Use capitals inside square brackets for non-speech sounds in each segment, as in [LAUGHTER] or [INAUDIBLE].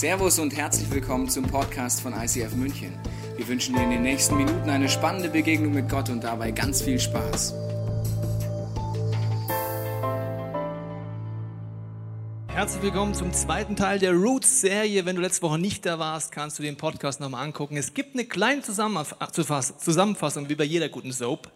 Servus und herzlich willkommen zum Podcast von ICF München. Wir wünschen dir in den nächsten Minuten eine spannende Begegnung mit Gott und dabei ganz viel Spaß. Herzlich willkommen zum zweiten Teil der Roots-Serie. Wenn du letzte Woche nicht da warst, kannst du den Podcast nochmal angucken. Es gibt eine kleine Zusammenfassung, wie bei jeder guten Soap.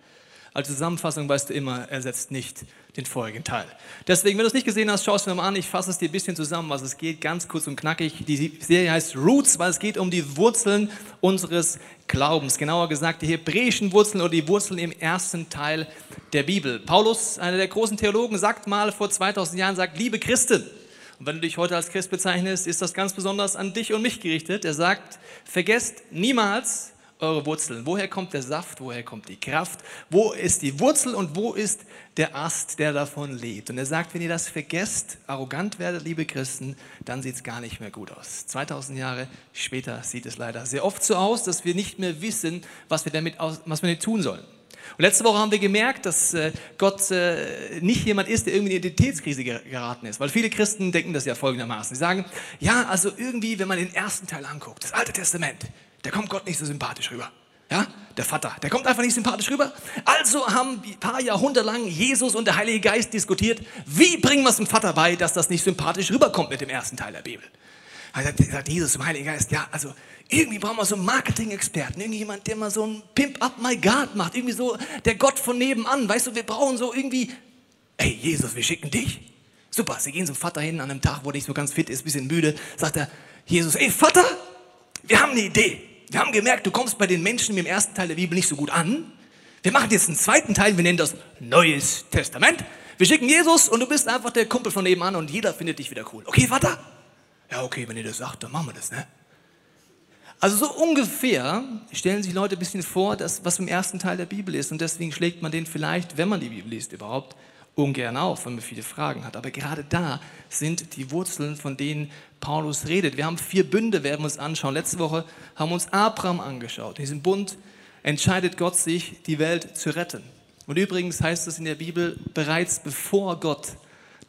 Als Zusammenfassung weißt du immer, ersetzt nicht den vorigen Teil. Deswegen, wenn du es nicht gesehen hast, schau es mir mal an. Ich fasse es dir ein bisschen zusammen, was es geht, ganz kurz und knackig. Die Serie heißt Roots, weil es geht um die Wurzeln unseres Glaubens. Genauer gesagt, die hebräischen Wurzeln oder die Wurzeln im ersten Teil der Bibel. Paulus, einer der großen Theologen, sagt mal vor 2000 Jahren, sagt, liebe Christen, und wenn du dich heute als Christ bezeichnest, ist das ganz besonders an dich und mich gerichtet. Er sagt, vergesst niemals, eure Wurzeln. Woher kommt der Saft? Woher kommt die Kraft? Wo ist die Wurzel und wo ist der Ast, der davon lebt? Und er sagt, wenn ihr das vergesst, arrogant werdet, liebe Christen, dann sieht es gar nicht mehr gut aus. 2000 Jahre später sieht es leider sehr oft so aus, dass wir nicht mehr wissen, was wir damit, was wir tun sollen. Und letzte Woche haben wir gemerkt, dass äh, Gott äh, nicht jemand ist, der irgendwie in eine Identitätskrise geraten ist. Weil viele Christen denken das ja folgendermaßen. Sie sagen, ja, also irgendwie, wenn man den ersten Teil anguckt, das Alte Testament, der kommt Gott nicht so sympathisch rüber. Ja, der Vater, der kommt einfach nicht sympathisch rüber. Also haben ein paar Jahrhunderte lang Jesus und der Heilige Geist diskutiert, wie bringen wir es dem Vater bei, dass das nicht sympathisch rüberkommt mit dem ersten Teil der Bibel. Da sagt Jesus zum Heiligen Geist, ja, also irgendwie brauchen wir so einen Marketing-Experten, irgendjemand, der mal so ein Pimp up my God macht, irgendwie so der Gott von nebenan, weißt du, wir brauchen so irgendwie, ey Jesus, wir schicken dich. Super, sie gehen zum Vater hin an einem Tag, wo er nicht so ganz fit ist, ein bisschen müde, sagt er, Jesus, ey Vater, wir haben eine Idee. Wir haben gemerkt, du kommst bei den Menschen im ersten Teil der Bibel nicht so gut an. Wir machen jetzt einen zweiten Teil, wir nennen das Neues Testament. Wir schicken Jesus und du bist einfach der Kumpel von nebenan und jeder findet dich wieder cool. Okay, Vater? Ja, okay, wenn ihr das sagt, dann machen wir das, ne? Also so ungefähr stellen sich Leute ein bisschen vor, dass, was im ersten Teil der Bibel ist. Und deswegen schlägt man den vielleicht, wenn man die Bibel liest überhaupt, ungern auf, wenn man viele Fragen hat. Aber gerade da sind die Wurzeln, von denen Paulus redet. Wir haben vier Bünde, werden wir uns anschauen. Letzte Woche haben wir uns Abraham angeschaut. In diesem Bund entscheidet Gott sich, die Welt zu retten. Und übrigens heißt es in der Bibel, bereits bevor Gott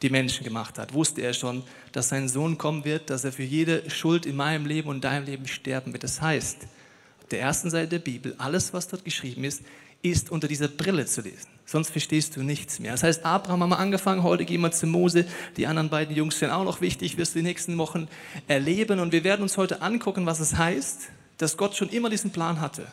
die Menschen gemacht hat, wusste er schon, dass sein Sohn kommen wird, dass er für jede Schuld in meinem Leben und deinem Leben sterben wird. Das heißt, auf der ersten Seite der Bibel, alles, was dort geschrieben ist, ist unter dieser Brille zu lesen. Sonst verstehst du nichts mehr. Das heißt, Abraham haben wir angefangen, heute gehen wir zu Mose. Die anderen beiden Jungs sind auch noch wichtig, wirst du die nächsten Wochen erleben. Und wir werden uns heute angucken, was es heißt, dass Gott schon immer diesen Plan hatte,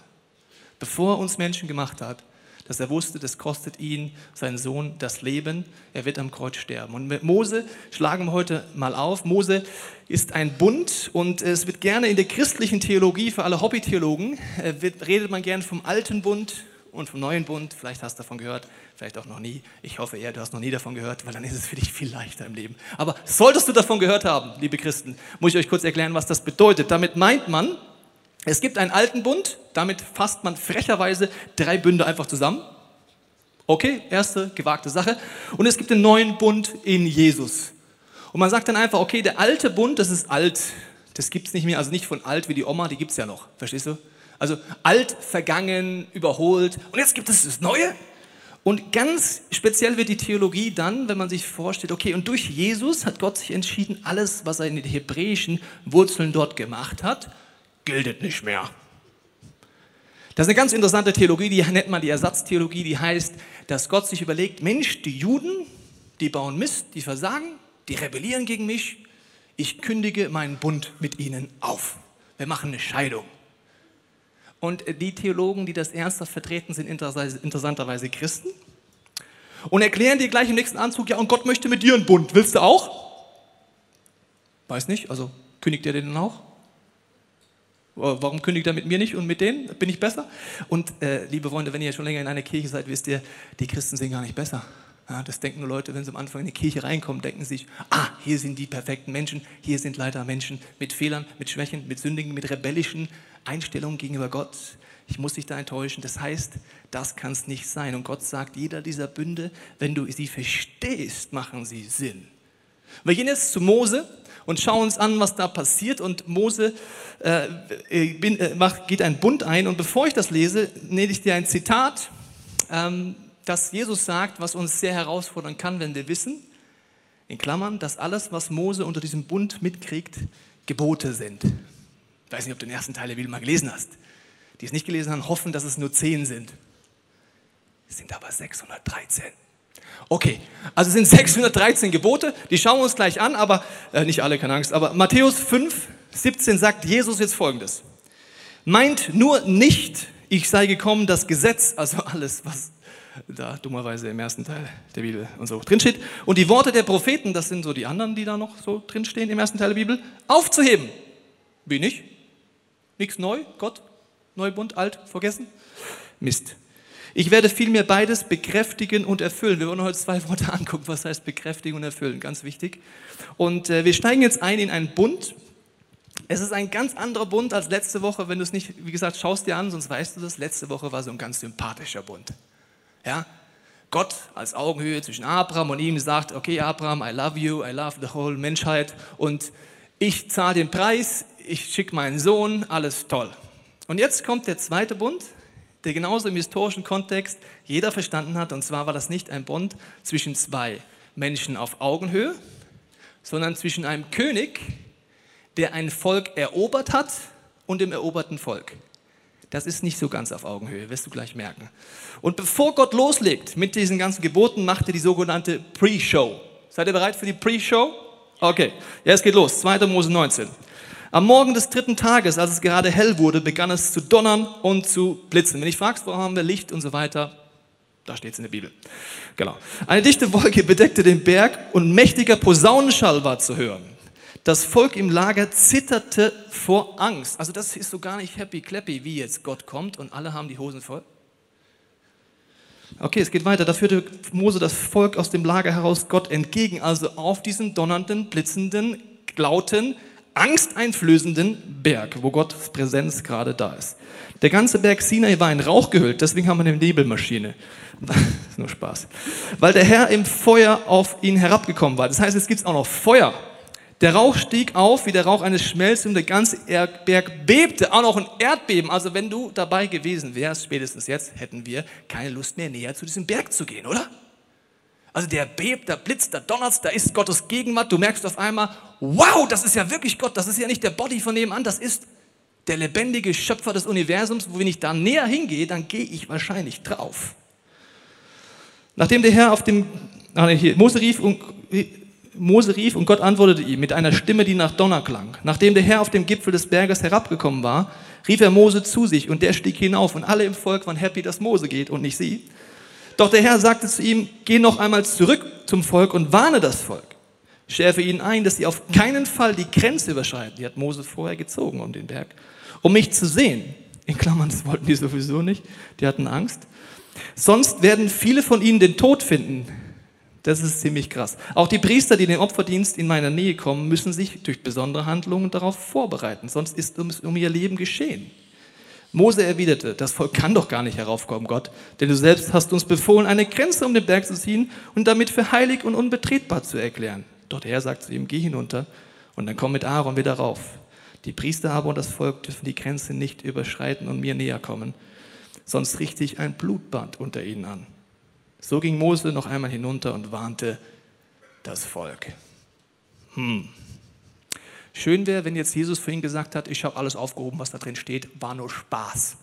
bevor er uns Menschen gemacht hat, dass er wusste, das kostet ihn, seinen Sohn, das Leben. Er wird am Kreuz sterben. Und mit Mose schlagen wir heute mal auf. Mose ist ein Bund und es wird gerne in der christlichen Theologie, für alle Hobbytheologen, äh, redet man gerne vom alten Bund und vom neuen Bund. Vielleicht hast du davon gehört, vielleicht auch noch nie. Ich hoffe eher, du hast noch nie davon gehört, weil dann ist es für dich viel leichter im Leben. Aber solltest du davon gehört haben, liebe Christen, muss ich euch kurz erklären, was das bedeutet. Damit meint man, es gibt einen alten Bund, damit fasst man frecherweise drei Bünde einfach zusammen. Okay, erste gewagte Sache. Und es gibt den neuen Bund in Jesus. Und man sagt dann einfach, okay, der alte Bund, das ist alt. Das gibt es nicht mehr, also nicht von alt wie die Oma, die gibt es ja noch. Verstehst du? Also alt, vergangen, überholt. Und jetzt gibt es das Neue. Und ganz speziell wird die Theologie dann, wenn man sich vorstellt, okay, und durch Jesus hat Gott sich entschieden, alles, was er in den hebräischen Wurzeln dort gemacht hat, gilt nicht mehr. Das ist eine ganz interessante Theologie, die nennt man die Ersatztheologie, die heißt, dass Gott sich überlegt, Mensch, die Juden, die bauen Mist, die versagen, die rebellieren gegen mich, ich kündige meinen Bund mit ihnen auf. Wir machen eine Scheidung. Und die Theologen, die das ernsthaft vertreten, sind interessanterweise Christen und erklären dir gleich im nächsten Anzug, ja, und Gott möchte mit dir einen Bund. Willst du auch? Weiß nicht, also kündigt er den auch? Warum kündigt er mit mir nicht und mit denen? Bin ich besser? Und äh, liebe Freunde, wenn ihr schon länger in einer Kirche seid, wisst ihr, die Christen sind gar nicht besser. Ja, das denken nur Leute, wenn sie am Anfang in die Kirche reinkommen, denken sich, ah, hier sind die perfekten Menschen, hier sind leider Menschen mit Fehlern, mit Schwächen, mit Sündigen, mit rebellischen Einstellungen gegenüber Gott. Ich muss dich da enttäuschen. Das heißt, das kann es nicht sein. Und Gott sagt, jeder dieser Bünde, wenn du sie verstehst, machen sie Sinn. Wir gehen jetzt zu Mose und schauen uns an, was da passiert. Und Mose äh, bin, äh, macht, geht einen Bund ein. Und bevor ich das lese, nehme ich dir ein Zitat, ähm, das Jesus sagt, was uns sehr herausfordern kann, wenn wir wissen, in Klammern, dass alles, was Mose unter diesem Bund mitkriegt, Gebote sind. Ich weiß nicht, ob du den ersten Teil der Bibel mal gelesen hast. Die es nicht gelesen haben, hoffen, dass es nur zehn sind. Es sind aber 613. Okay, also es sind 613 Gebote, die schauen wir uns gleich an, aber äh, nicht alle, keine Angst. Aber Matthäus 5, 17 sagt Jesus jetzt folgendes. Meint nur nicht, ich sei gekommen, das Gesetz, also alles, was da dummerweise im ersten Teil der Bibel und so drinsteht, und die Worte der Propheten, das sind so die anderen, die da noch so drinstehen im ersten Teil der Bibel, aufzuheben. Wie nicht? Nichts neu? Gott? Neubund? Alt? Vergessen? Mist. Ich werde vielmehr beides bekräftigen und erfüllen. Wir wollen heute zwei Worte angucken, was heißt bekräftigen und erfüllen, ganz wichtig. Und äh, wir steigen jetzt ein in einen Bund. Es ist ein ganz anderer Bund als letzte Woche, wenn du es nicht, wie gesagt, schaust dir an, sonst weißt du das. Letzte Woche war so ein ganz sympathischer Bund. Ja? Gott als Augenhöhe zwischen Abraham und ihm sagt, okay Abraham, I love you, I love the whole Menschheit und ich zahle den Preis, ich schicke meinen Sohn, alles toll. Und jetzt kommt der zweite Bund, der genauso im historischen Kontext jeder verstanden hat. Und zwar war das nicht ein Bund zwischen zwei Menschen auf Augenhöhe, sondern zwischen einem König, der ein Volk erobert hat, und dem eroberten Volk. Das ist nicht so ganz auf Augenhöhe, wirst du gleich merken. Und bevor Gott loslegt mit diesen ganzen Geboten, macht er die sogenannte Pre-Show. Seid ihr bereit für die Pre-Show? Okay, ja, es geht los. 2. Mose 19. Am Morgen des dritten Tages, als es gerade hell wurde, begann es zu donnern und zu blitzen. Wenn ich fragst, wo haben wir Licht und so weiter, da steht es in der Bibel. Genau. Eine dichte Wolke bedeckte den Berg und mächtiger Posaunenschall war zu hören. Das Volk im Lager zitterte vor Angst. Also das ist so gar nicht happy clappy, wie jetzt Gott kommt und alle haben die Hosen voll. Okay, es geht weiter. Da führte Mose das Volk aus dem Lager heraus Gott entgegen, also auf diesen donnernden, blitzenden, lauten, angsteinflößenden Berg, wo Gottes Präsenz gerade da ist. Der ganze Berg Sinai war in Rauch gehüllt, deswegen haben wir eine Nebelmaschine. [LAUGHS] Ist nur Spaß. Weil der Herr im Feuer auf ihn herabgekommen war. Das heißt, es gibt auch noch Feuer. Der Rauch stieg auf wie der Rauch eines Schmelzes und der ganze Berg bebte. Auch noch ein Erdbeben. Also wenn du dabei gewesen wärst, spätestens jetzt, hätten wir keine Lust mehr näher zu diesem Berg zu gehen, oder? Also der bebt, der blitzt, der donnert, da ist Gottes Gegenwart. Du merkst auf einmal, wow, das ist ja wirklich Gott. Das ist ja nicht der Body von nebenan, das ist der lebendige Schöpfer des Universums. Wo wenn ich da näher hingehe, dann gehe ich wahrscheinlich drauf. Nachdem der Herr auf dem, nee, hier, Mose rief und Mose rief und Gott antwortete ihm mit einer Stimme, die nach Donner klang. Nachdem der Herr auf dem Gipfel des Berges herabgekommen war, rief er Mose zu sich und der stieg hinauf und alle im Volk waren happy, dass Mose geht und nicht sie. Doch der Herr sagte zu ihm, geh noch einmal zurück zum Volk und warne das Volk. Schärfe ihnen ein, dass sie auf keinen Fall die Grenze überschreiten. Die hat Mose vorher gezogen um den Berg, um mich zu sehen. In Klammern, das wollten die sowieso nicht. Die hatten Angst. Sonst werden viele von ihnen den Tod finden. Das ist ziemlich krass. Auch die Priester, die den Opferdienst in meiner Nähe kommen, müssen sich durch besondere Handlungen darauf vorbereiten. Sonst ist es um ihr Leben geschehen. Mose erwiderte, das Volk kann doch gar nicht heraufkommen, Gott, denn du selbst hast uns befohlen, eine Grenze um den Berg zu ziehen und damit für heilig und unbetretbar zu erklären. Doch der Herr sagt zu ihm, geh hinunter und dann komm mit Aaron wieder rauf. Die Priester aber und das Volk dürfen die Grenze nicht überschreiten und mir näher kommen, sonst richte ich ein Blutband unter ihnen an. So ging Mose noch einmal hinunter und warnte das Volk. Hm. Schön wäre, wenn jetzt Jesus ihn gesagt hat, ich habe alles aufgehoben, was da drin steht, war nur Spaß.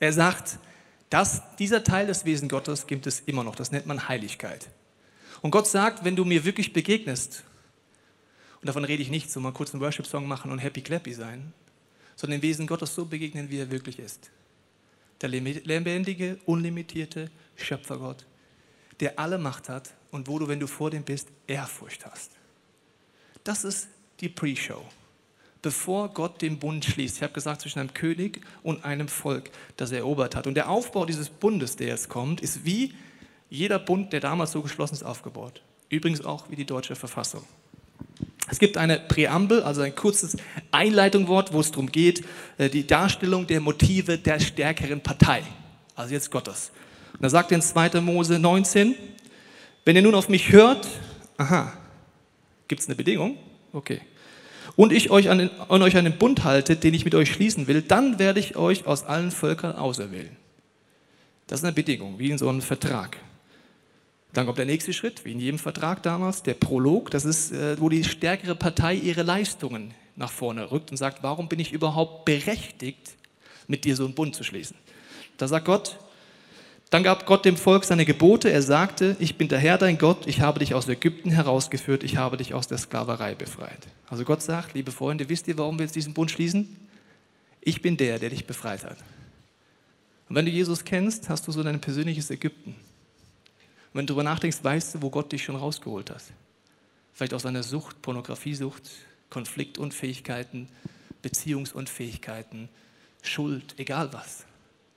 Er sagt, dass dieser Teil des Wesen Gottes gibt es immer noch. Das nennt man Heiligkeit. Und Gott sagt, wenn du mir wirklich begegnest, und davon rede ich nicht, so mal kurz einen Worship-Song machen und happy clappy sein, sondern dem Wesen Gottes so begegnen, wie er wirklich ist. Der lebendige, unlimitierte Schöpfergott, der alle Macht hat und wo du, wenn du vor dem bist, Ehrfurcht hast. Das ist die Pre-Show, bevor Gott den Bund schließt. Ich habe gesagt, zwischen einem König und einem Volk, das er erobert hat. Und der Aufbau dieses Bundes, der jetzt kommt, ist wie jeder Bund, der damals so geschlossen ist, aufgebaut. Übrigens auch wie die deutsche Verfassung. Es gibt eine Präambel, also ein kurzes Einleitungswort, wo es darum geht, äh, die Darstellung der Motive der stärkeren Partei, also jetzt Gottes. Und da sagt er in 2. Mose 19, wenn ihr nun auf mich hört, aha, gibt es eine Bedingung? Okay und ich euch an, an euch einen Bund halte, den ich mit euch schließen will, dann werde ich euch aus allen Völkern auserwählen. Das ist eine Bedingung, wie in so einem Vertrag. Dann kommt der nächste Schritt, wie in jedem Vertrag damals, der Prolog. Das ist, äh, wo die stärkere Partei ihre Leistungen nach vorne rückt und sagt, warum bin ich überhaupt berechtigt, mit dir so einen Bund zu schließen? Da sagt Gott, dann gab Gott dem Volk seine Gebote. Er sagte, ich bin der Herr dein Gott, ich habe dich aus Ägypten herausgeführt, ich habe dich aus der Sklaverei befreit. Also Gott sagt, liebe Freunde, wisst ihr, warum wir jetzt diesen Bund schließen? Ich bin der, der dich befreit hat. Und wenn du Jesus kennst, hast du so dein persönliches Ägypten. Und wenn du darüber nachdenkst, weißt du, wo Gott dich schon rausgeholt hat. Vielleicht aus einer Sucht, Pornografiesucht, Konfliktunfähigkeiten, Beziehungsunfähigkeiten, Schuld, egal was.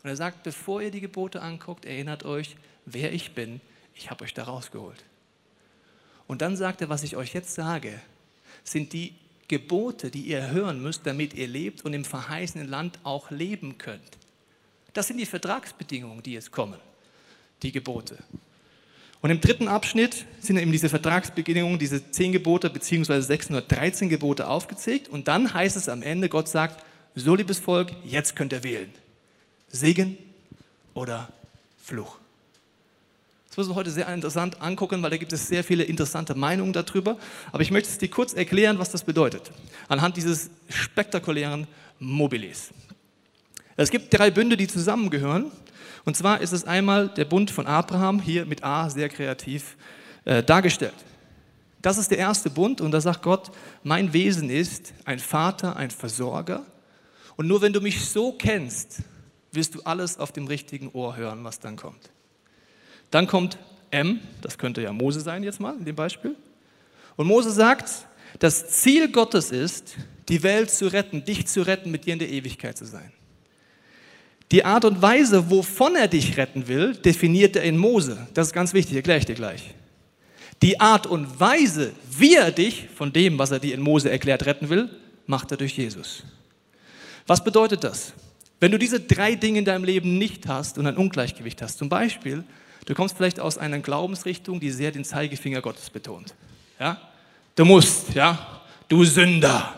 Und er sagt, bevor ihr die Gebote anguckt, erinnert euch, wer ich bin. Ich habe euch da rausgeholt. Und dann sagt er, was ich euch jetzt sage, sind die Gebote, die ihr hören müsst, damit ihr lebt und im verheißenen Land auch leben könnt. Das sind die Vertragsbedingungen, die jetzt kommen, die Gebote. Und im dritten Abschnitt sind eben diese Vertragsbedingungen, diese zehn Gebote bzw. 613 Gebote aufgezählt. Und dann heißt es am Ende, Gott sagt, so liebes Volk, jetzt könnt ihr wählen. Segen oder Fluch. Das müssen wir heute sehr interessant angucken, weil da gibt es sehr viele interessante Meinungen darüber. Aber ich möchte es dir kurz erklären, was das bedeutet, anhand dieses spektakulären Mobilis. Es gibt drei Bünde, die zusammengehören. Und zwar ist es einmal der Bund von Abraham, hier mit A sehr kreativ äh, dargestellt. Das ist der erste Bund und da sagt Gott, mein Wesen ist ein Vater, ein Versorger. Und nur wenn du mich so kennst, wirst du alles auf dem richtigen Ohr hören, was dann kommt. Dann kommt M, das könnte ja Mose sein jetzt mal in dem Beispiel. Und Mose sagt, das Ziel Gottes ist, die Welt zu retten, dich zu retten, mit dir in der Ewigkeit zu sein. Die Art und Weise, wovon er dich retten will, definiert er in Mose. Das ist ganz wichtig, erkläre ich dir gleich. Die Art und Weise, wie er dich von dem, was er dir in Mose erklärt, retten will, macht er durch Jesus. Was bedeutet das? Wenn du diese drei Dinge in deinem Leben nicht hast und ein Ungleichgewicht hast, zum Beispiel, du kommst vielleicht aus einer Glaubensrichtung, die sehr den Zeigefinger Gottes betont. Ja? Du musst, ja, du Sünder.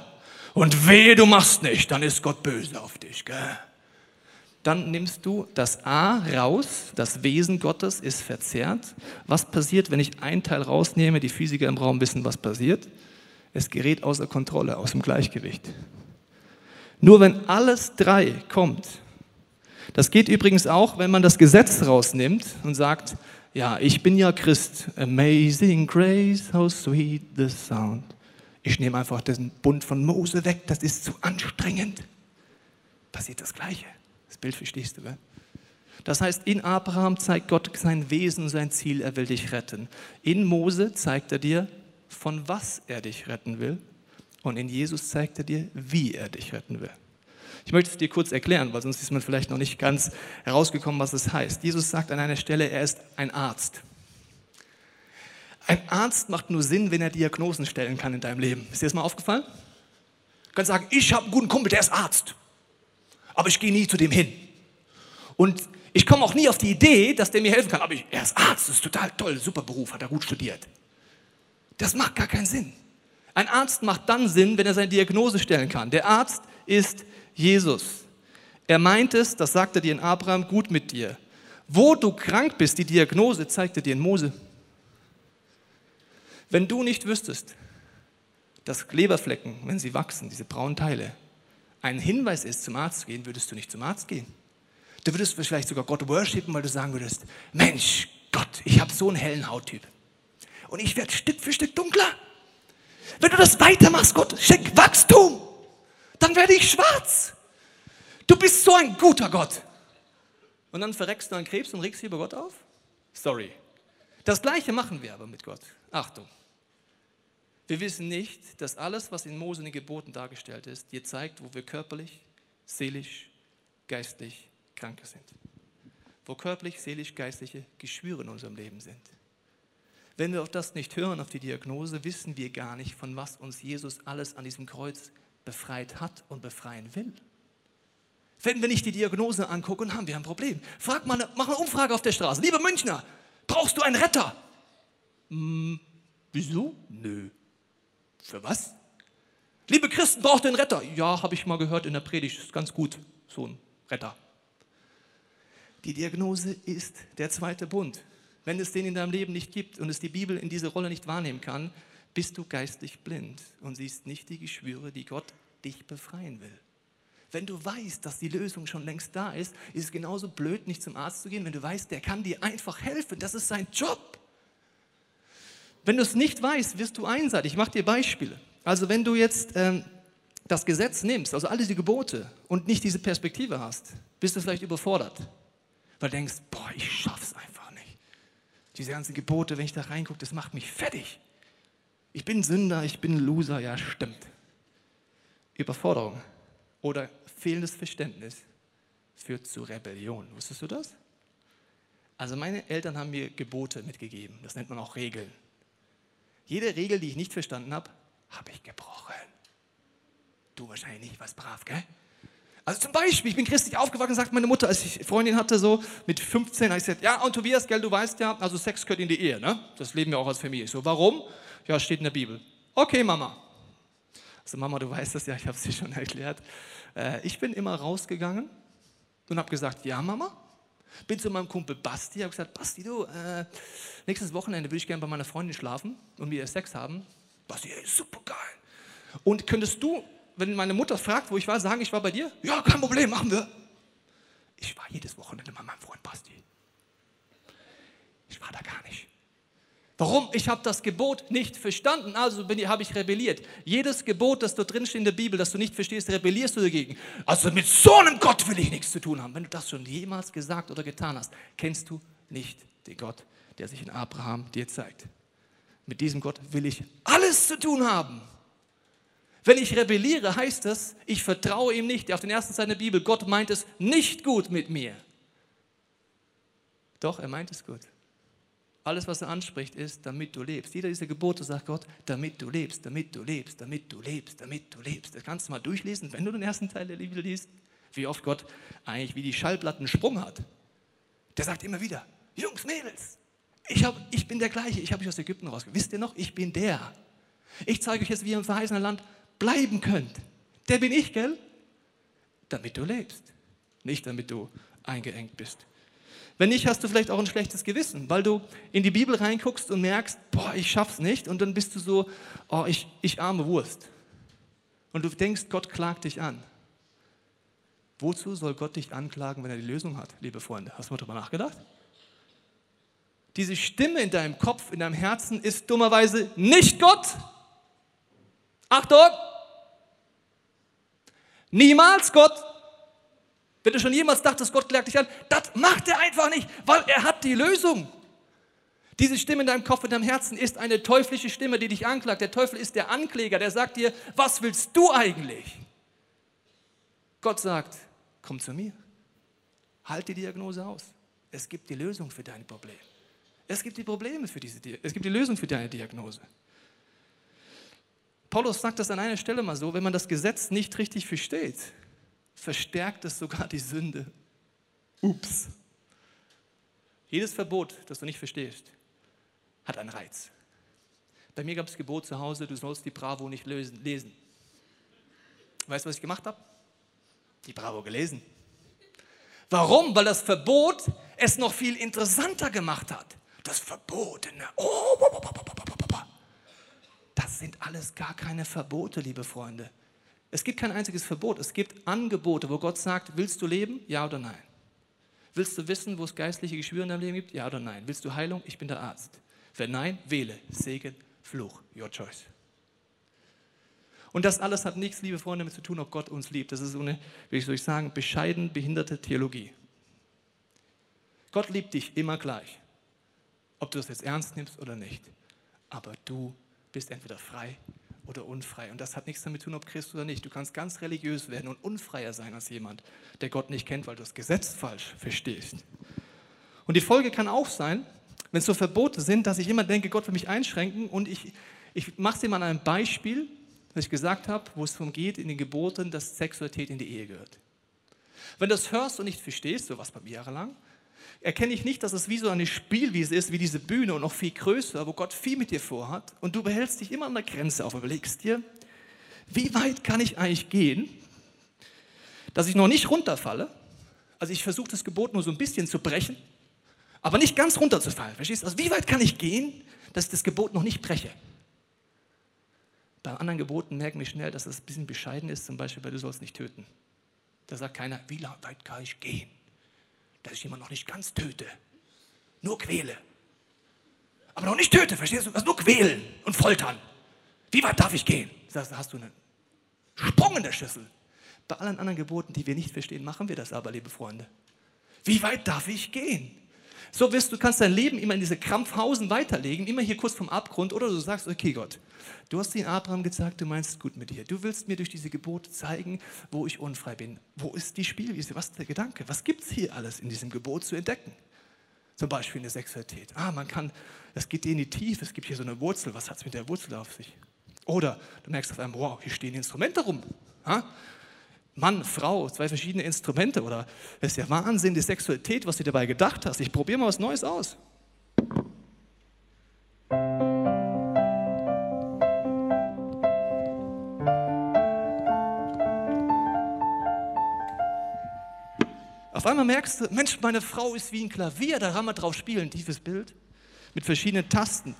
Und wehe, du machst nicht, dann ist Gott böse auf dich. Gell? Dann nimmst du das A raus, das Wesen Gottes ist verzerrt. Was passiert, wenn ich ein Teil rausnehme? Die Physiker im Raum wissen, was passiert. Es gerät außer Kontrolle, aus dem Gleichgewicht. Nur wenn alles drei kommt, das geht übrigens auch, wenn man das Gesetz rausnimmt und sagt, ja, ich bin ja Christ. Amazing grace, how sweet the sound. Ich nehme einfach den Bund von Mose weg, das ist zu anstrengend. Passiert das Gleiche. Das Bild verstehst du, gell? Das heißt, in Abraham zeigt Gott sein Wesen, sein Ziel, er will dich retten. In Mose zeigt er dir, von was er dich retten will. Und in Jesus zeigt er dir, wie er dich retten will. Ich möchte es dir kurz erklären, weil sonst ist man vielleicht noch nicht ganz herausgekommen, was es heißt. Jesus sagt an einer Stelle, er ist ein Arzt. Ein Arzt macht nur Sinn, wenn er Diagnosen stellen kann in deinem Leben. Ist dir das mal aufgefallen? Du kannst sagen, ich habe einen guten Kumpel, der ist Arzt. Aber ich gehe nie zu dem hin. Und ich komme auch nie auf die Idee, dass der mir helfen kann. Aber ich, er ist Arzt, das ist total toll, super Beruf, hat er gut studiert. Das macht gar keinen Sinn. Ein Arzt macht dann Sinn, wenn er seine Diagnose stellen kann. Der Arzt ist Jesus. Er meint es, das sagt er dir in Abraham, gut mit dir. Wo du krank bist, die Diagnose zeigt er dir in Mose. Wenn du nicht wüsstest, dass Leberflecken, wenn sie wachsen, diese braunen Teile, ein Hinweis ist, zum Arzt zu gehen, würdest du nicht zum Arzt gehen. Du würdest vielleicht sogar Gott worshipen, weil du sagen würdest, Mensch, Gott, ich habe so einen hellen Hauttyp. Und ich werde Stück für Stück dunkler. Wenn du das weitermachst, Gott, schenk Wachstum, dann werde ich schwarz. Du bist so ein guter Gott. Und dann verreckst du an Krebs und regst über Gott auf? Sorry. Das gleiche machen wir aber mit Gott. Achtung. Wir wissen nicht, dass alles, was in Mose in den Geboten dargestellt ist, dir zeigt, wo wir körperlich, seelisch, geistlich kranke sind. Wo körperlich, seelisch, geistliche Geschwüre in unserem Leben sind. Wenn wir auf das nicht hören, auf die Diagnose, wissen wir gar nicht, von was uns Jesus alles an diesem Kreuz befreit hat und befreien will. Wenn wir nicht die Diagnose angucken, haben wir ein Problem. Frag mal, mach eine Umfrage auf der Straße. Lieber Münchner, brauchst du einen Retter? Hm, wieso? Nö. Für was? Liebe Christen, braucht ihr einen Retter? Ja, habe ich mal gehört in der Predigt, ist ganz gut, so ein Retter. Die Diagnose ist der zweite Bund wenn es den in deinem Leben nicht gibt und es die Bibel in dieser Rolle nicht wahrnehmen kann, bist du geistlich blind und siehst nicht die Geschwüre, die Gott dich befreien will. Wenn du weißt, dass die Lösung schon längst da ist, ist es genauso blöd, nicht zum Arzt zu gehen, wenn du weißt, der kann dir einfach helfen. Das ist sein Job. Wenn du es nicht weißt, wirst du einseitig. Ich mache dir Beispiele. Also wenn du jetzt ähm, das Gesetz nimmst, also alle diese Gebote und nicht diese Perspektive hast, bist du vielleicht überfordert, weil du denkst, boah, ich schaff's. Diese ganzen Gebote, wenn ich da reingucke, das macht mich fertig. Ich bin Sünder, ich bin Loser, ja stimmt. Überforderung oder fehlendes Verständnis führt zu Rebellion. Wusstest du das? Also meine Eltern haben mir Gebote mitgegeben, das nennt man auch Regeln. Jede Regel, die ich nicht verstanden habe, habe ich gebrochen. Du wahrscheinlich nicht, was brav, gell? Also zum Beispiel, ich bin christlich aufgewachsen, sagt meine Mutter, als ich Freundin hatte, so mit 15, habe ich gesagt, ja, und Tobias, gell, du weißt ja, also Sex gehört in die Ehe, ne? Das leben wir auch als Familie. So, warum? Ja, steht in der Bibel. Okay, Mama. Also Mama, du weißt das ja, ich habe es dir schon erklärt. Äh, ich bin immer rausgegangen und habe gesagt, ja, Mama. Bin zu meinem Kumpel Basti, habe gesagt, Basti, du, äh, nächstes Wochenende würde ich gerne bei meiner Freundin schlafen und wir Sex haben. Basti, ey, super geil. Und könntest du, wenn meine Mutter fragt, wo ich war, sagen, ich war bei dir? Ja, kein Problem, machen wir. Ich war jedes Wochenende bei meinem Freund Basti. Ich war da gar nicht. Warum? Ich habe das Gebot nicht verstanden, also habe ich rebelliert. Jedes Gebot, das dort drin steht in der Bibel, das du nicht verstehst, rebellierst du dagegen. Also mit so einem Gott will ich nichts zu tun haben. Wenn du das schon jemals gesagt oder getan hast, kennst du nicht den Gott, der sich in Abraham dir zeigt. Mit diesem Gott will ich alles zu tun haben. Wenn ich rebelliere, heißt das, ich vertraue ihm nicht. Auf den ersten Seiten der Bibel, Gott meint es nicht gut mit mir. Doch, er meint es gut. Alles, was er anspricht, ist, damit du lebst. Jeder dieser Gebote sagt Gott, damit du lebst, damit du lebst, damit du lebst, damit du lebst. Das kannst du mal durchlesen, wenn du den ersten Teil der Bibel liest, wie oft Gott eigentlich wie die Schallplatten Sprung hat. Der sagt immer wieder, Jungs, Mädels, ich, hab, ich bin der gleiche, ich habe euch aus Ägypten rausgeholt. Wisst ihr noch, ich bin der. Ich zeige euch jetzt, wie ihr im verheißenen Land bleiben könnt. Der bin ich, gell? Damit du lebst, nicht damit du eingeengt bist. Wenn nicht, hast du vielleicht auch ein schlechtes Gewissen, weil du in die Bibel reinguckst und merkst, boah, ich schaff's nicht. Und dann bist du so, oh, ich, ich arme Wurst. Und du denkst, Gott klagt dich an. Wozu soll Gott dich anklagen, wenn er die Lösung hat, liebe Freunde? Hast du mal darüber nachgedacht? Diese Stimme in deinem Kopf, in deinem Herzen ist dummerweise nicht Gott. Achtung! Niemals Gott. Wenn du schon jemals dachtest, Gott klagt dich an, das macht er einfach nicht, weil er hat die Lösung. Diese Stimme in deinem Kopf, in deinem Herzen ist eine teuflische Stimme, die dich anklagt. Der Teufel ist der Ankläger, der sagt dir, was willst du eigentlich? Gott sagt, komm zu mir. Halt die Diagnose aus. Es gibt die Lösung für dein Problem. Es gibt die Probleme für diese, es gibt die Lösung für deine Diagnose. Paulus sagt das an einer Stelle mal so, wenn man das Gesetz nicht richtig versteht, verstärkt es sogar die Sünde. Ups. Jedes Verbot, das du nicht verstehst, hat einen Reiz. Bei mir gab es Gebot zu Hause, du sollst die Bravo nicht lesen. Weißt du, was ich gemacht habe? Die Bravo gelesen. Warum? Weil das Verbot es noch viel interessanter gemacht hat. Das Verbotene. Oh, das sind alles gar keine Verbote, liebe Freunde. Es gibt kein einziges Verbot. Es gibt Angebote, wo Gott sagt, willst du leben? Ja oder nein? Willst du wissen, wo es geistliche Geschwüre in deinem Leben gibt? Ja oder nein? Willst du Heilung? Ich bin der Arzt. Wenn nein, wähle. Segen, Fluch. Your choice. Und das alles hat nichts, liebe Freunde, damit zu tun, ob Gott uns liebt. Das ist so eine, wie soll ich sagen, bescheiden behinderte Theologie. Gott liebt dich immer gleich, ob du das jetzt ernst nimmst oder nicht. Aber du bist entweder frei oder unfrei. Und das hat nichts damit zu tun, ob Christ oder nicht. Du kannst ganz religiös werden und unfreier sein als jemand, der Gott nicht kennt, weil du das Gesetz falsch verstehst. Und die Folge kann auch sein, wenn es so Verbote sind, dass ich immer denke, Gott will mich einschränken und ich, ich mache es dir mal an einem Beispiel, das ich gesagt habe, wo es darum geht, in den Geboten, dass Sexualität in die Ehe gehört. Wenn du das hörst und nicht verstehst, so was bei mir jahrelang, erkenne ich nicht, dass es wie so eine Spielwiese ist, wie diese Bühne und noch viel größer, wo Gott viel mit dir vorhat und du behältst dich immer an der Grenze auf und überlegst dir, wie weit kann ich eigentlich gehen, dass ich noch nicht runterfalle. Also ich versuche das Gebot nur so ein bisschen zu brechen, Aber nicht ganz runterzufallen, verstehst du? Also wie weit kann ich gehen, dass ich das Gebot noch nicht breche? Bei anderen Geboten merken wir schnell, dass das ein bisschen bescheiden ist, zum Beispiel, weil du sollst nicht töten. Da sagt keiner, wie weit kann ich gehen, dass ich jemanden noch nicht ganz töte, nur quäle. Aber noch nicht töte, verstehst du? Das nur quälen und foltern. Wie weit darf ich gehen? Da hast du einen Sprung in der Schüssel. Bei allen anderen Geboten, die wir nicht verstehen, machen wir das aber, liebe Freunde. Wie weit darf ich gehen? So wirst du kannst dein Leben immer in diese Krampfhausen weiterlegen, immer hier kurz vom Abgrund, oder du sagst, okay Gott, du hast den Abraham gesagt, du meinst es gut mit dir. Du willst mir durch diese Gebote zeigen, wo ich unfrei bin. Wo ist die Spielwiese? Was ist der Gedanke? Was gibt es hier alles in diesem Gebot zu entdecken? Zum Beispiel eine Sexualität. Ah, man kann, das geht in die Tiefe, es gibt hier so eine Wurzel. Was hat es mit der Wurzel auf sich? Oder du merkst auf einmal, wow, hier stehen Instrumente rum. Ha? Mann, Frau, zwei verschiedene Instrumente oder es ist ja Wahnsinn, die Sexualität, was du dabei gedacht hast. Ich probiere mal was Neues aus. Auf einmal merkst du, Mensch, meine Frau ist wie ein Klavier, da kann man drauf spielen, tiefes Bild mit verschiedenen Tasten.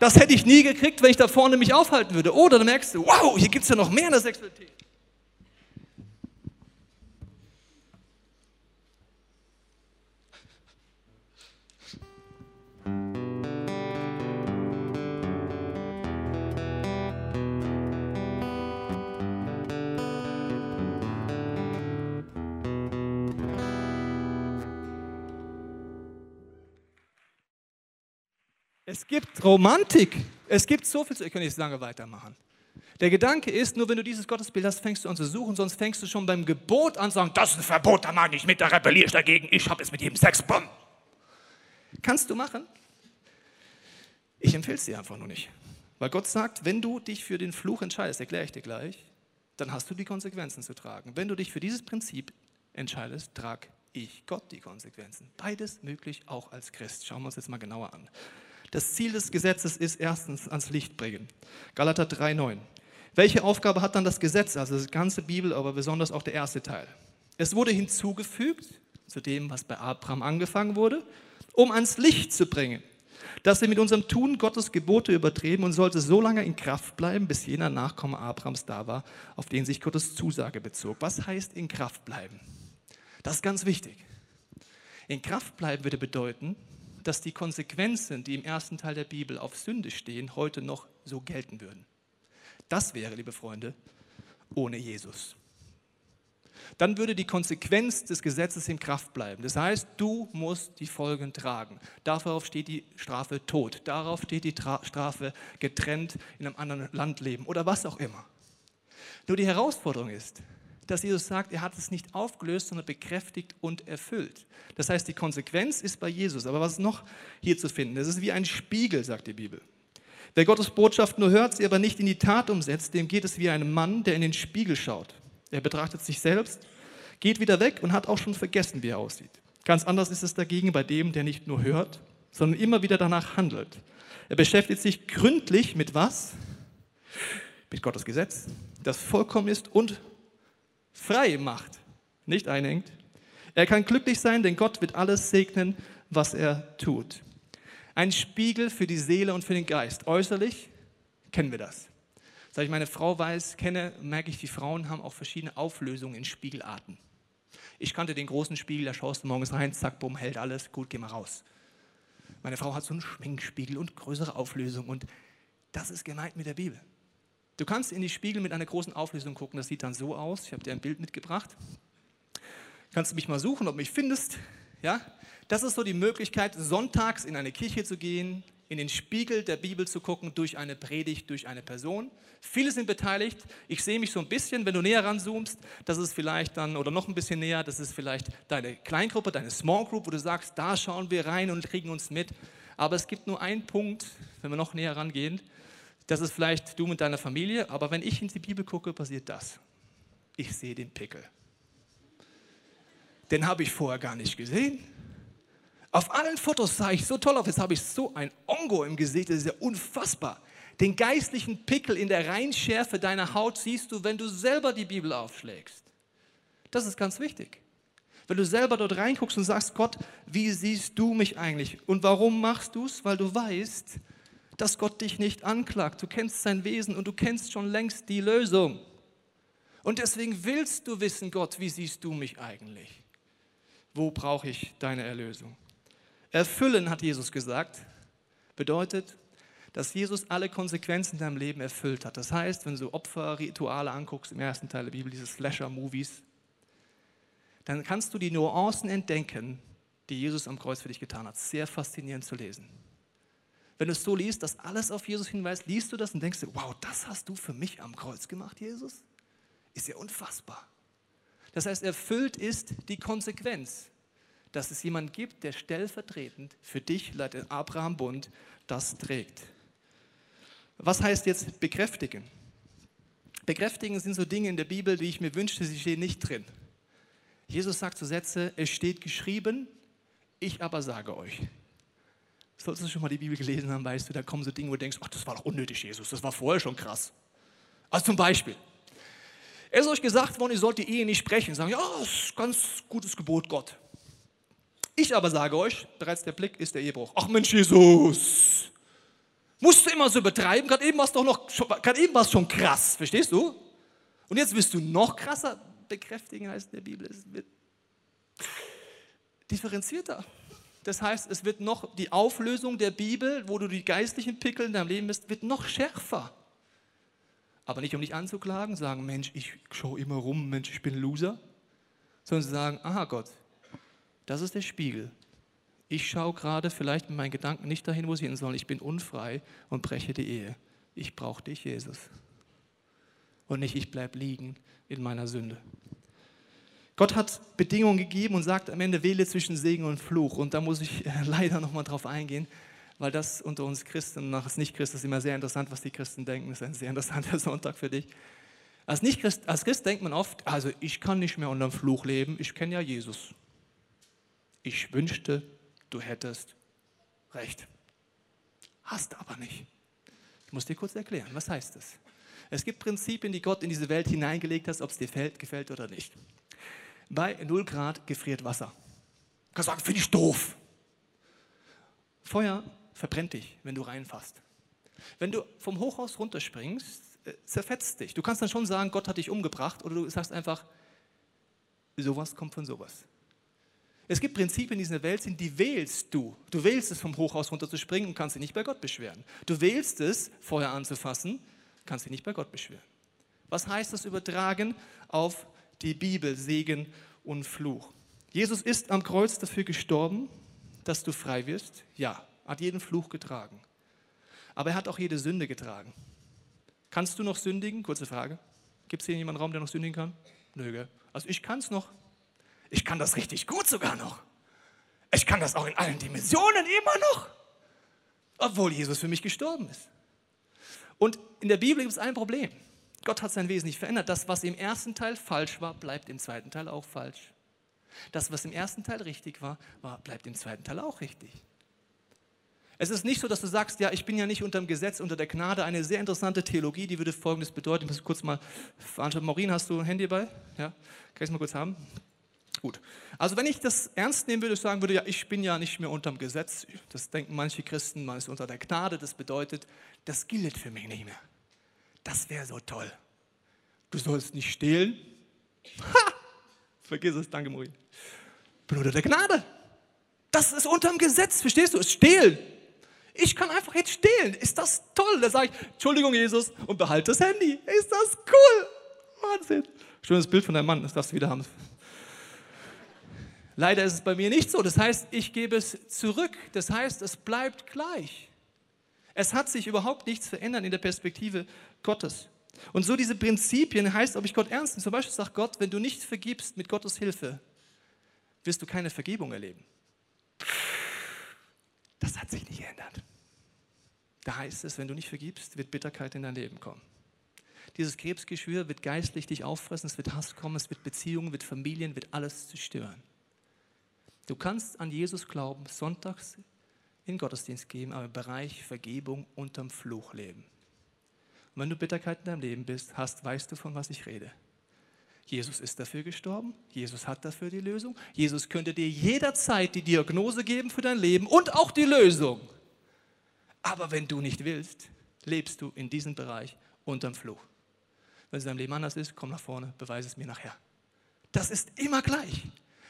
Das hätte ich nie gekriegt, wenn ich da vorne mich aufhalten würde. Oder du merkst du, wow, hier gibt es ja noch mehr in der Sexualität. Es gibt Romantik. Es gibt so viel zu. Ich kann nicht lange weitermachen. Der Gedanke ist, nur wenn du dieses Gottesbild hast, fängst du an zu suchen, sonst fängst du schon beim Gebot an zu sagen, das ist ein Verbot, da mache ich mit, da rebelliere ich dagegen, ich habe es mit jedem Sex, bumm. Kannst du machen? Ich empfehle es dir einfach nur nicht. Weil Gott sagt, wenn du dich für den Fluch entscheidest, erkläre ich dir gleich, dann hast du die Konsequenzen zu tragen. Wenn du dich für dieses Prinzip entscheidest, trag ich Gott die Konsequenzen. Beides möglich, auch als Christ. Schauen wir uns jetzt mal genauer an. Das Ziel des Gesetzes ist erstens ans Licht bringen. Galater 3,9. Welche Aufgabe hat dann das Gesetz, also die ganze Bibel, aber besonders auch der erste Teil? Es wurde hinzugefügt zu dem, was bei Abraham angefangen wurde, um ans Licht zu bringen, dass wir mit unserem Tun Gottes Gebote übertreten und sollte so lange in Kraft bleiben, bis jener Nachkomme Abrahams da war, auf den sich Gottes Zusage bezog. Was heißt in Kraft bleiben? Das ist ganz wichtig. In Kraft bleiben würde bedeuten, dass die Konsequenzen, die im ersten Teil der Bibel auf Sünde stehen, heute noch so gelten würden. Das wäre, liebe Freunde, ohne Jesus. Dann würde die Konsequenz des Gesetzes in Kraft bleiben. Das heißt, du musst die Folgen tragen. Darauf steht die Strafe Tod. Darauf steht die Strafe getrennt in einem anderen Land leben oder was auch immer. Nur die Herausforderung ist, dass Jesus sagt, er hat es nicht aufgelöst, sondern bekräftigt und erfüllt. Das heißt, die Konsequenz ist bei Jesus. Aber was ist noch hier zu finden? Es ist wie ein Spiegel, sagt die Bibel. Wer Gottes Botschaft nur hört, sie aber nicht in die Tat umsetzt, dem geht es wie einem Mann, der in den Spiegel schaut. Er betrachtet sich selbst, geht wieder weg und hat auch schon vergessen, wie er aussieht. Ganz anders ist es dagegen bei dem, der nicht nur hört, sondern immer wieder danach handelt. Er beschäftigt sich gründlich mit was? Mit Gottes Gesetz, das vollkommen ist und frei macht, nicht einengt. Er kann glücklich sein, denn Gott wird alles segnen, was er tut. Ein Spiegel für die Seele und für den Geist. Äußerlich kennen wir das. Seit ich meine Frau weiß, kenne, merke ich, die Frauen haben auch verschiedene Auflösungen in Spiegelarten. Ich kannte den großen Spiegel, da schaust du morgens rein, zack, bumm, hält alles, gut, geh mal raus. Meine Frau hat so einen Schminkspiegel und größere Auflösung und das ist gemeint mit der Bibel. Du kannst in die Spiegel mit einer großen Auflösung gucken. Das sieht dann so aus. Ich habe dir ein Bild mitgebracht. Kannst du mich mal suchen, ob du mich findest? Ja? Das ist so die Möglichkeit, sonntags in eine Kirche zu gehen, in den Spiegel der Bibel zu gucken, durch eine Predigt, durch eine Person. Viele sind beteiligt. Ich sehe mich so ein bisschen, wenn du näher ranzoomst, das ist vielleicht dann, oder noch ein bisschen näher, das ist vielleicht deine Kleingruppe, deine Small Group, wo du sagst, da schauen wir rein und kriegen uns mit. Aber es gibt nur einen Punkt, wenn wir noch näher rangehen, das ist vielleicht du mit deiner Familie, aber wenn ich in die Bibel gucke, passiert das. Ich sehe den Pickel. Den habe ich vorher gar nicht gesehen. Auf allen Fotos sah ich so toll auf, jetzt habe ich so ein Ongo im Gesicht, das ist ja unfassbar. Den geistlichen Pickel in der Reinschärfe deiner Haut siehst du, wenn du selber die Bibel aufschlägst. Das ist ganz wichtig. Wenn du selber dort reinguckst und sagst, Gott, wie siehst du mich eigentlich? Und warum machst du es? Weil du weißt, dass Gott dich nicht anklagt. Du kennst sein Wesen und du kennst schon längst die Lösung. Und deswegen willst du wissen, Gott, wie siehst du mich eigentlich? Wo brauche ich deine Erlösung? Erfüllen, hat Jesus gesagt, bedeutet, dass Jesus alle Konsequenzen in deinem Leben erfüllt hat. Das heißt, wenn du Opferrituale anguckst im ersten Teil der Bibel, diese Slasher-Movies, dann kannst du die Nuancen entdecken, die Jesus am Kreuz für dich getan hat. Sehr faszinierend zu lesen. Wenn du es so liest, dass alles auf Jesus hinweist, liest du das und denkst dir, wow, das hast du für mich am Kreuz gemacht, Jesus? Ist ja unfassbar. Das heißt, erfüllt ist die Konsequenz, dass es jemanden gibt, der stellvertretend für dich, laut Abraham-Bund, das trägt. Was heißt jetzt bekräftigen? Bekräftigen sind so Dinge in der Bibel, die ich mir wünschte, sie stehen nicht drin. Jesus sagt so Sätze, es steht geschrieben, ich aber sage euch. Solltest du schon mal die Bibel gelesen haben, weißt du, da kommen so Dinge, wo du denkst, ach, das war doch unnötig, Jesus, das war vorher schon krass. Also zum Beispiel, es ist euch gesagt worden, ihr sollt die Ehe nicht sprechen. Sagen, ja, das ist ein ganz gutes Gebot Gott. Ich aber sage euch, bereits der Blick ist der Ehebruch. Ach Mensch, Jesus, musst du immer so betreiben? Gerade eben war es doch noch, gerade eben war es schon krass, verstehst du? Und jetzt wirst du noch krasser bekräftigen, heißt in der Bibel. Es wird differenzierter. Das heißt, es wird noch die Auflösung der Bibel, wo du die geistlichen Pickel in deinem Leben bist, wird noch schärfer. Aber nicht um dich anzuklagen, sagen, Mensch, ich schaue immer rum, Mensch, ich bin Loser, sondern sagen, aha Gott, das ist der Spiegel. Ich schaue gerade vielleicht mit meinen Gedanken nicht dahin, wo sie hin sollen. Ich bin unfrei und breche die Ehe. Ich brauche dich, Jesus. Und nicht, ich bleibe liegen in meiner Sünde. Gott hat Bedingungen gegeben und sagt am Ende, wähle zwischen Segen und Fluch. Und da muss ich äh, [LAUGHS] leider nochmal drauf eingehen, weil das unter uns Christen, nach als Nicht-Christ ist immer sehr interessant, was die Christen denken. Das ist ein sehr interessanter [LAUGHS] Sonntag für dich. Als, nicht -Christ, als Christ denkt man oft, also ich kann nicht mehr unter dem Fluch leben, ich kenne ja Jesus. Ich wünschte, du hättest recht. Hast aber nicht. Ich muss dir kurz erklären, was heißt das? Es gibt Prinzipien, die Gott in diese Welt hineingelegt hat, ob es dir gefällt oder nicht. Bei 0 Grad gefriert Wasser. Du kannst sagen, finde ich doof. Feuer verbrennt dich, wenn du reinfasst. Wenn du vom Hochhaus runterspringst, äh, zerfetzt dich. Du kannst dann schon sagen, Gott hat dich umgebracht, oder du sagst einfach, sowas kommt von sowas. Es gibt Prinzipien in dieser Welt, die wählst du. Du wählst es, vom Hochhaus runterzuspringen und kannst dich nicht bei Gott beschweren. Du wählst es, Feuer anzufassen, kannst dich nicht bei Gott beschweren. Was heißt das übertragen auf die Bibel, Segen und Fluch. Jesus ist am Kreuz dafür gestorben, dass du frei wirst. Ja, hat jeden Fluch getragen. Aber er hat auch jede Sünde getragen. Kannst du noch sündigen? Kurze Frage. Gibt es hier jemanden Raum, der noch sündigen kann? Nö, gell? Also ich kann es noch. Ich kann das richtig gut sogar noch. Ich kann das auch in allen Dimensionen immer noch. Obwohl Jesus für mich gestorben ist. Und in der Bibel gibt es ein Problem. Gott hat sein Wesen nicht verändert. Das, was im ersten Teil falsch war, bleibt im zweiten Teil auch falsch. Das, was im ersten Teil richtig war, war bleibt im zweiten Teil auch richtig. Es ist nicht so, dass du sagst, ja, ich bin ja nicht unter dem Gesetz, unter der Gnade. Eine sehr interessante Theologie, die würde Folgendes bedeuten. Ich muss kurz mal. Maureen, hast du ein Handy bei? Ja? Kann ich es mal kurz haben? Gut. Also wenn ich das ernst nehmen würde, sagen würde, ja, ich bin ja nicht mehr unter dem Gesetz. Das denken manche Christen, man ist unter der Gnade. Das bedeutet, das gilt für mich nicht mehr. Das wäre so toll. Du sollst nicht stehlen. Ha! Vergiss es, danke. Bin unter der Gnade. Das ist unter dem Gesetz, verstehst du? Es stehlen. Ich kann einfach jetzt stehlen. Ist das toll? Da sage ich, Entschuldigung, Jesus, und behalte das Handy. Ist das cool? Wahnsinn. Schönes Bild von deinem Mann, das darfst du wieder haben. Leider ist es bei mir nicht so. Das heißt, ich gebe es zurück. Das heißt, es bleibt gleich. Es hat sich überhaupt nichts verändert in der Perspektive Gottes. Und so diese Prinzipien heißt, ob ich Gott ernst nehme. Zum Beispiel sagt Gott, wenn du nicht vergibst mit Gottes Hilfe, wirst du keine Vergebung erleben. Das hat sich nicht geändert. Da heißt es, wenn du nicht vergibst, wird Bitterkeit in dein Leben kommen. Dieses Krebsgeschwür wird geistlich dich auffressen, es wird Hass kommen, es wird Beziehungen, wird Familien, wird alles zerstören. Du kannst an Jesus glauben, sonntags in Gottesdienst geben, aber im Bereich Vergebung unterm Fluch leben. Und wenn du Bitterkeit in deinem Leben bist, hast, weißt du, von was ich rede. Jesus ist dafür gestorben. Jesus hat dafür die Lösung. Jesus könnte dir jederzeit die Diagnose geben für dein Leben und auch die Lösung. Aber wenn du nicht willst, lebst du in diesem Bereich unterm Fluch. Wenn es in deinem Leben anders ist, komm nach vorne, beweise es mir nachher. Das ist immer gleich.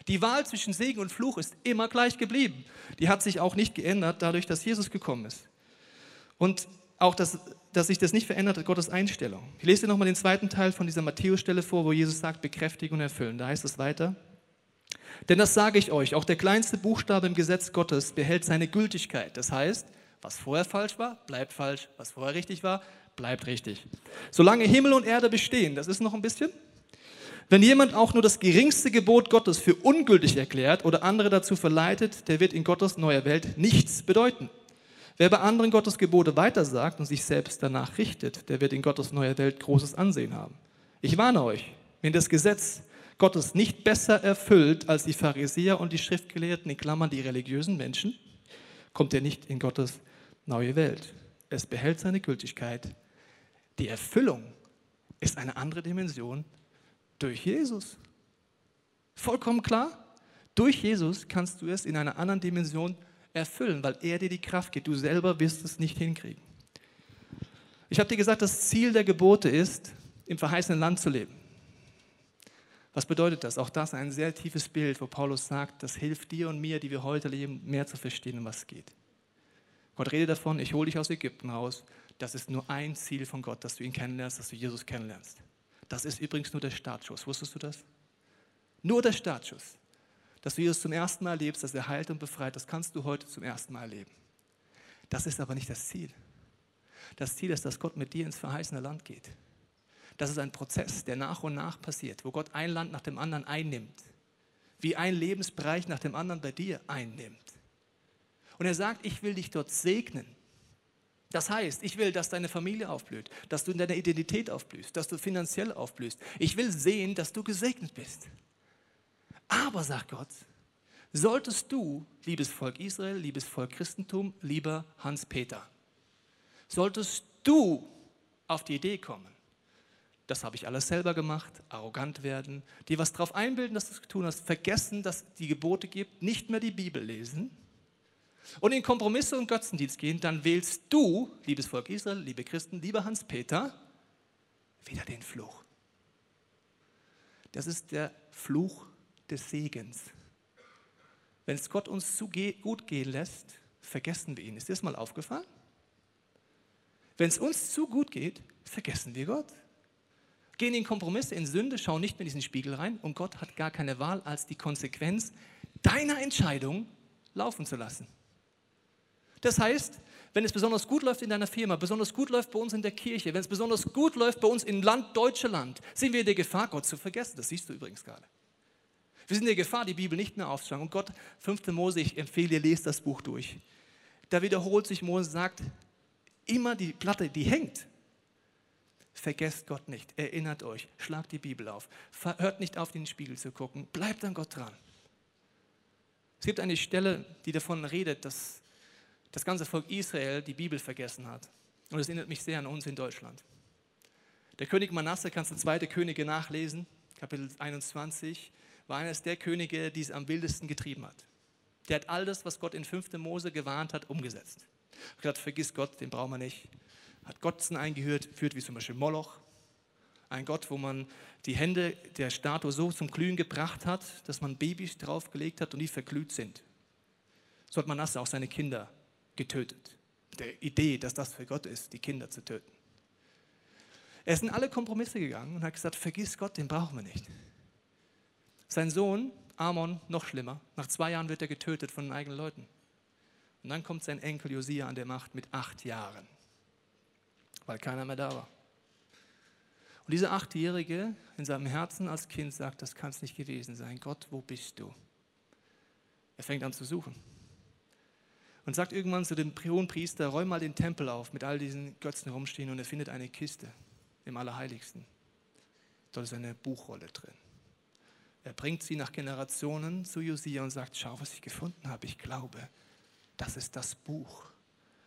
Die Wahl zwischen Segen und Fluch ist immer gleich geblieben. Die hat sich auch nicht geändert, dadurch, dass Jesus gekommen ist. Und auch, dass, dass sich das nicht verändert Gottes Einstellung. Ich lese dir nochmal den zweiten Teil von dieser Matthäus-Stelle vor, wo Jesus sagt, bekräftigen und erfüllen. Da heißt es weiter. Denn das sage ich euch, auch der kleinste Buchstabe im Gesetz Gottes behält seine Gültigkeit. Das heißt, was vorher falsch war, bleibt falsch. Was vorher richtig war, bleibt richtig. Solange Himmel und Erde bestehen, das ist noch ein bisschen. Wenn jemand auch nur das geringste Gebot Gottes für ungültig erklärt oder andere dazu verleitet, der wird in Gottes neuer Welt nichts bedeuten. Wer bei anderen Gottes Gebote weitersagt und sich selbst danach richtet, der wird in Gottes neuer Welt großes Ansehen haben. Ich warne euch, wenn das Gesetz Gottes nicht besser erfüllt als die Pharisäer und die Schriftgelehrten, in Klammern die religiösen Menschen, kommt er nicht in Gottes neue Welt. Es behält seine Gültigkeit. Die Erfüllung ist eine andere Dimension durch Jesus. Vollkommen klar? Durch Jesus kannst du es in einer anderen Dimension erfüllen, weil er dir die Kraft gibt. Du selber wirst es nicht hinkriegen. Ich habe dir gesagt, das Ziel der Gebote ist, im verheißenen Land zu leben. Was bedeutet das? Auch das ein sehr tiefes Bild, wo Paulus sagt, das hilft dir und mir, die wir heute leben, mehr zu verstehen, um was es geht. Gott redet davon, ich hole dich aus Ägypten raus. Das ist nur ein Ziel von Gott, dass du ihn kennenlernst, dass du Jesus kennenlernst. Das ist übrigens nur der Startschuss. Wusstest du das? Nur der Startschuss dass du Jesus zum ersten Mal erlebst, dass er heilt und befreit, das kannst du heute zum ersten Mal erleben. Das ist aber nicht das Ziel. Das Ziel ist, dass Gott mit dir ins verheißene Land geht. Das ist ein Prozess, der nach und nach passiert, wo Gott ein Land nach dem anderen einnimmt, wie ein Lebensbereich nach dem anderen bei dir einnimmt. Und er sagt, ich will dich dort segnen. Das heißt, ich will, dass deine Familie aufblüht, dass du in deiner Identität aufblühst, dass du finanziell aufblühst. Ich will sehen, dass du gesegnet bist. Aber, sagt Gott, solltest du, liebes Volk Israel, liebes Volk Christentum, lieber Hans-Peter, solltest du auf die Idee kommen, das habe ich alles selber gemacht, arrogant werden, dir was drauf einbilden, dass du es tun hast, vergessen, dass es die Gebote gibt, nicht mehr die Bibel lesen und in Kompromisse und Götzendienst gehen, dann wählst du, liebes Volk Israel, liebe Christen, lieber Hans-Peter, wieder den Fluch. Das ist der Fluch des Segens. Wenn es Gott uns zu gut gehen lässt, vergessen wir ihn. Ist dir das mal aufgefallen? Wenn es uns zu gut geht, vergessen wir Gott. Gehen in Kompromisse, in Sünde, schauen nicht mehr in diesen Spiegel rein und Gott hat gar keine Wahl, als die Konsequenz deiner Entscheidung laufen zu lassen. Das heißt, wenn es besonders gut läuft in deiner Firma, besonders gut läuft bei uns in der Kirche, wenn es besonders gut läuft bei uns im Land Deutschland, sind wir in der Gefahr, Gott zu vergessen. Das siehst du übrigens gerade. Wir sind in der Gefahr, die Bibel nicht mehr aufzuschlagen. Und Gott, 5. Mose, ich empfehle dir, lest das Buch durch. Da wiederholt sich Mose, sagt, immer die Platte, die hängt. Vergesst Gott nicht, erinnert euch, schlagt die Bibel auf, hört nicht auf, in den Spiegel zu gucken, bleibt an Gott dran. Es gibt eine Stelle, die davon redet, dass das ganze Volk Israel die Bibel vergessen hat. Und es erinnert mich sehr an uns in Deutschland. Der König Manasse, kannst du zweite Könige nachlesen, Kapitel 21, war eines der Könige, die es am wildesten getrieben hat. Der hat all das, was Gott in 5. Mose gewarnt hat, umgesetzt. Hat gesagt, vergiss Gott, den brauchen wir nicht. Hat Götzen eingeführt, führt wie zum Beispiel Moloch. Ein Gott, wo man die Hände der Statue so zum Glühen gebracht hat, dass man Babys draufgelegt hat und die verglüht sind. So hat Manasse auch seine Kinder getötet. Der Idee, dass das für Gott ist, die Kinder zu töten. Er ist in alle Kompromisse gegangen und hat gesagt, vergiss Gott, den brauchen wir nicht. Sein Sohn, Amon, noch schlimmer. Nach zwei Jahren wird er getötet von den eigenen Leuten. Und dann kommt sein Enkel Josia an der Macht mit acht Jahren, weil keiner mehr da war. Und dieser Achtjährige in seinem Herzen als Kind sagt, das kann es nicht gewesen sein. Gott, wo bist du? Er fängt an zu suchen. Und sagt irgendwann zu dem Priester, räum mal den Tempel auf mit all diesen Götzen rumstehen und er findet eine Kiste im Allerheiligsten. Dort ist eine Buchrolle drin. Er bringt sie nach Generationen zu Josia und sagt, schau, was ich gefunden habe. Ich glaube, das ist das Buch,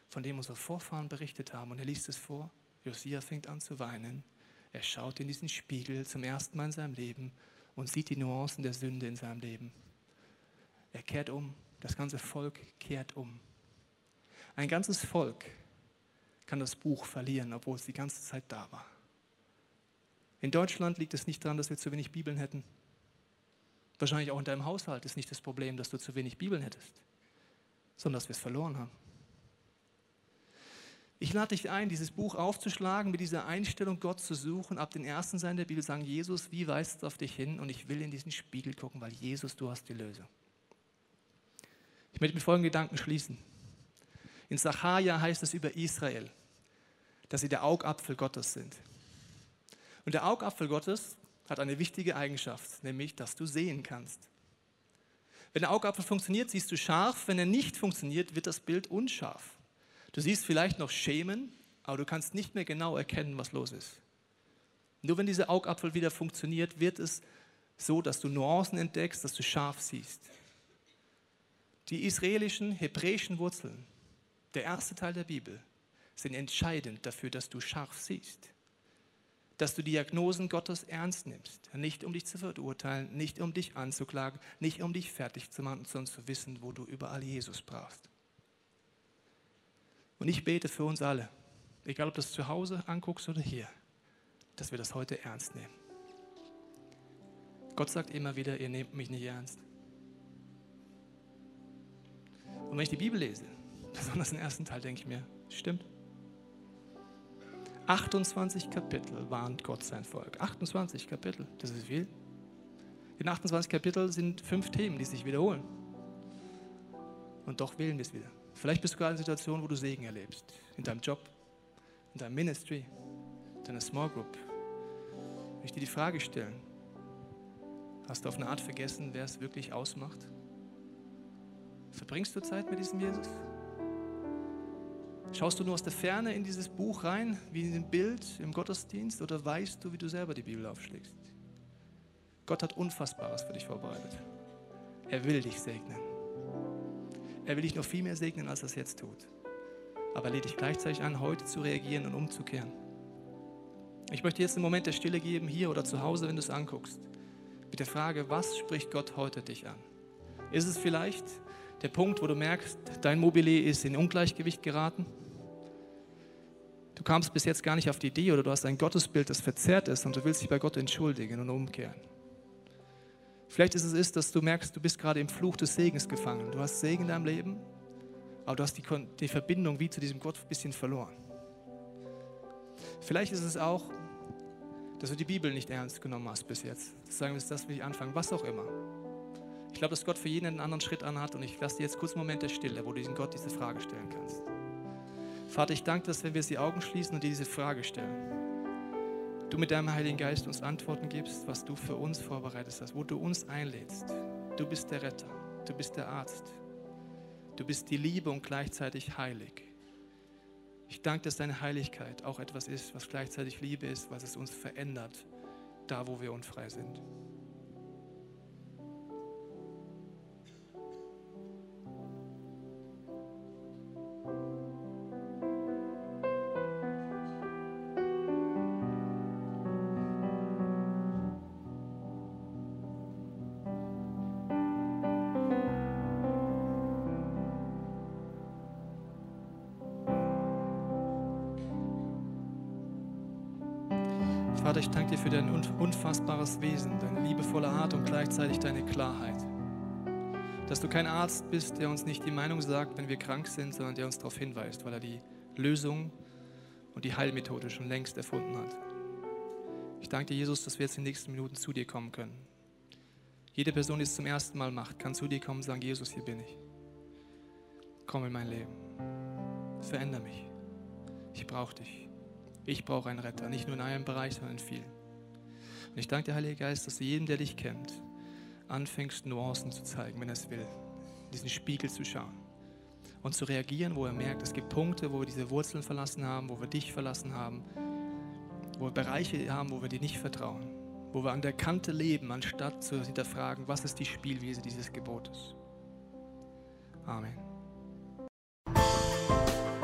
von dem unsere Vorfahren berichtet haben. Und er liest es vor. Josia fängt an zu weinen. Er schaut in diesen Spiegel zum ersten Mal in seinem Leben und sieht die Nuancen der Sünde in seinem Leben. Er kehrt um, das ganze Volk kehrt um. Ein ganzes Volk kann das Buch verlieren, obwohl es die ganze Zeit da war. In Deutschland liegt es nicht daran, dass wir zu wenig Bibeln hätten. Wahrscheinlich auch in deinem Haushalt ist nicht das Problem, dass du zu wenig Bibeln hättest, sondern dass wir es verloren haben. Ich lade dich ein, dieses Buch aufzuschlagen, mit dieser Einstellung Gott zu suchen, ab den ersten Seiten der Bibel sagen, Jesus, wie weist es auf dich hin? Und ich will in diesen Spiegel gucken, weil Jesus, du hast die Lösung. Ich möchte mit folgenden Gedanken schließen. In Sacharja heißt es über Israel, dass sie der Augapfel Gottes sind. Und der Augapfel Gottes hat eine wichtige Eigenschaft, nämlich, dass du sehen kannst. Wenn der Augapfel funktioniert, siehst du scharf. Wenn er nicht funktioniert, wird das Bild unscharf. Du siehst vielleicht noch Schemen, aber du kannst nicht mehr genau erkennen, was los ist. Nur wenn dieser Augapfel wieder funktioniert, wird es so, dass du Nuancen entdeckst, dass du scharf siehst. Die israelischen, hebräischen Wurzeln, der erste Teil der Bibel, sind entscheidend dafür, dass du scharf siehst. Dass du Diagnosen Gottes ernst nimmst. Nicht um dich zu verurteilen, nicht um dich anzuklagen, nicht um dich fertig zu machen, sondern zu wissen, wo du überall Jesus brauchst. Und ich bete für uns alle, egal ob du das zu Hause anguckst oder hier, dass wir das heute ernst nehmen. Gott sagt immer wieder, ihr nehmt mich nicht ernst. Und wenn ich die Bibel lese, besonders den ersten Teil, denke ich mir, stimmt. 28 Kapitel warnt Gott sein Volk. 28 Kapitel, das ist viel. In 28 Kapiteln sind fünf Themen, die sich wiederholen. Und doch wählen wir es wieder. Vielleicht bist du gerade in einer Situation, wo du Segen erlebst. In deinem Job, in deinem Ministry, in deiner Small Group. Ich möchte dir die Frage stellen, hast du auf eine Art vergessen, wer es wirklich ausmacht? Verbringst du Zeit mit diesem Jesus? Schaust du nur aus der Ferne in dieses Buch rein, wie in ein Bild im Gottesdienst, oder weißt du, wie du selber die Bibel aufschlägst? Gott hat Unfassbares für dich vorbereitet. Er will dich segnen. Er will dich noch viel mehr segnen, als er es jetzt tut. Aber er lädt dich gleichzeitig an, heute zu reagieren und umzukehren. Ich möchte jetzt einen Moment der Stille geben, hier oder zu Hause, wenn du es anguckst, mit der Frage, was spricht Gott heute dich an? Ist es vielleicht der Punkt, wo du merkst, dein Mobilier ist in Ungleichgewicht geraten? Du kamst bis jetzt gar nicht auf die Idee oder du hast ein Gottesbild, das verzerrt ist und du willst dich bei Gott entschuldigen und umkehren. Vielleicht ist es ist, dass du merkst, du bist gerade im Fluch des Segens gefangen. Du hast Segen in deinem Leben, aber du hast die, die Verbindung wie zu diesem Gott ein bisschen verloren. Vielleicht ist es auch, dass du die Bibel nicht ernst genommen hast bis jetzt. Sagen wir, das will ich anfangen, was auch immer. Ich glaube, dass Gott für jeden einen anderen Schritt anhat und ich lasse dir jetzt kurz einen Moment der Stille, wo du diesen Gott diese Frage stellen kannst. Vater, ich danke, dass wenn wir die Augen schließen und dir diese Frage stellen, du mit deinem Heiligen Geist uns Antworten gibst, was du für uns vorbereitet hast, wo du uns einlädst. Du bist der Retter, du bist der Arzt, du bist die Liebe und gleichzeitig heilig. Ich danke, dass deine Heiligkeit auch etwas ist, was gleichzeitig Liebe ist, was es uns verändert, da wo wir unfrei sind. Unfassbares Wesen, deine liebevolle Art und gleichzeitig deine Klarheit. Dass du kein Arzt bist, der uns nicht die Meinung sagt, wenn wir krank sind, sondern der uns darauf hinweist, weil er die Lösung und die Heilmethode schon längst erfunden hat. Ich danke dir, Jesus, dass wir jetzt in den nächsten Minuten zu dir kommen können. Jede Person, die es zum ersten Mal macht, kann zu dir kommen und sagen, Jesus, hier bin ich. Komm in mein Leben. Veränder mich. Ich brauche dich. Ich brauche einen Retter, nicht nur in einem Bereich, sondern in vielen. Ich danke dir, Heiliger Geist, dass du jedem, der dich kennt, anfängst, Nuancen zu zeigen, wenn er es will, in diesen Spiegel zu schauen und zu reagieren, wo er merkt, es gibt Punkte, wo wir diese Wurzeln verlassen haben, wo wir dich verlassen haben, wo wir Bereiche haben, wo wir dir nicht vertrauen, wo wir an der Kante leben, anstatt zu hinterfragen, was ist die Spielwiese dieses Gebotes. Amen.